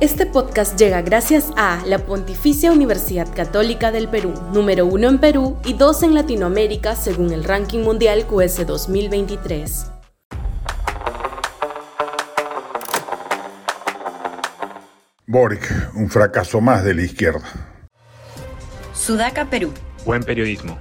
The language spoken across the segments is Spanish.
Este podcast llega gracias a la Pontificia Universidad Católica del Perú, número uno en Perú y dos en Latinoamérica según el ranking mundial QS 2023. Boric, un fracaso más de la izquierda. Sudaca, Perú. Buen periodismo.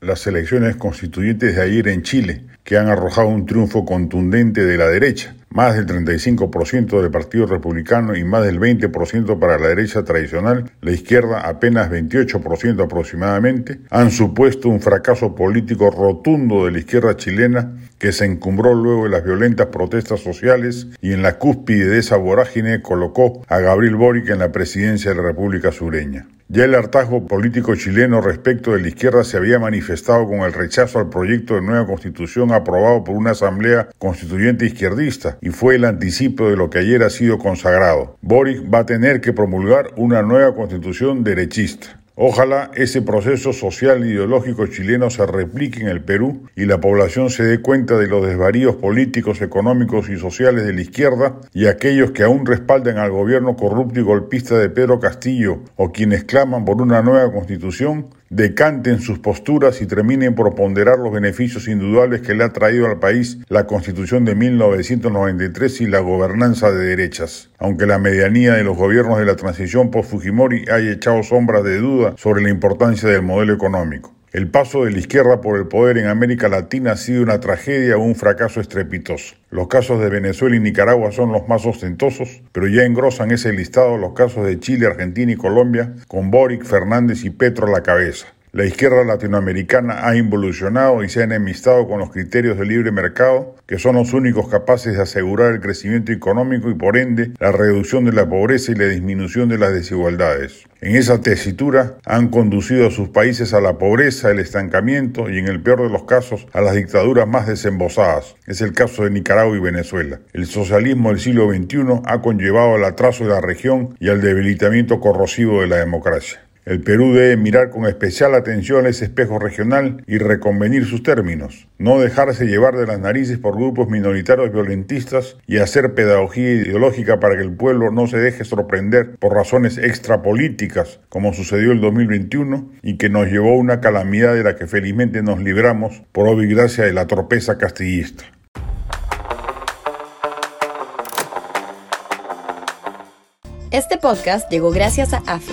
Las elecciones constituyentes de ayer en Chile, que han arrojado un triunfo contundente de la derecha, más del 35% del Partido Republicano y más del 20% para la derecha tradicional, la izquierda apenas 28% aproximadamente, han supuesto un fracaso político rotundo de la izquierda chilena que se encumbró luego de las violentas protestas sociales y en la cúspide de esa vorágine colocó a Gabriel Boric en la presidencia de la República Sureña. Ya el hartazgo político chileno respecto de la izquierda se había manifestado con el rechazo al proyecto de nueva constitución aprobado por una asamblea constituyente izquierdista y fue el anticipo de lo que ayer ha sido consagrado. Boric va a tener que promulgar una nueva constitución derechista. Ojalá ese proceso social e ideológico chileno se replique en el Perú y la población se dé cuenta de los desvaríos políticos, económicos y sociales de la izquierda y aquellos que aún respaldan al gobierno corrupto y golpista de Pedro Castillo o quienes claman por una nueva constitución decanten sus posturas y terminen por ponderar los beneficios indudables que le ha traído al país la Constitución de 1993 y la gobernanza de derechas. Aunque la medianía de los gobiernos de la transición post-Fujimori haya echado sombras de duda sobre la importancia del modelo económico. El paso de la izquierda por el poder en América Latina ha sido una tragedia o un fracaso estrepitoso. Los casos de Venezuela y Nicaragua son los más ostentosos, pero ya engrosan ese listado los casos de Chile, Argentina y Colombia, con Boric, Fernández y Petro a la cabeza. La izquierda latinoamericana ha involucionado y se ha enemistado con los criterios del libre mercado, que son los únicos capaces de asegurar el crecimiento económico y por ende la reducción de la pobreza y la disminución de las desigualdades. En esa tesitura han conducido a sus países a la pobreza, el estancamiento y en el peor de los casos a las dictaduras más desembosadas. Es el caso de Nicaragua y Venezuela. El socialismo del siglo XXI ha conllevado al atraso de la región y al debilitamiento corrosivo de la democracia. El Perú debe mirar con especial atención ese espejo regional y reconvenir sus términos, no dejarse llevar de las narices por grupos minoritarios violentistas y hacer pedagogía ideológica para que el pueblo no se deje sorprender por razones extrapolíticas, como sucedió el 2021 y que nos llevó a una calamidad de la que felizmente nos libramos por obvia gracia de la torpeza castillista. Este podcast llegó gracias a AFE,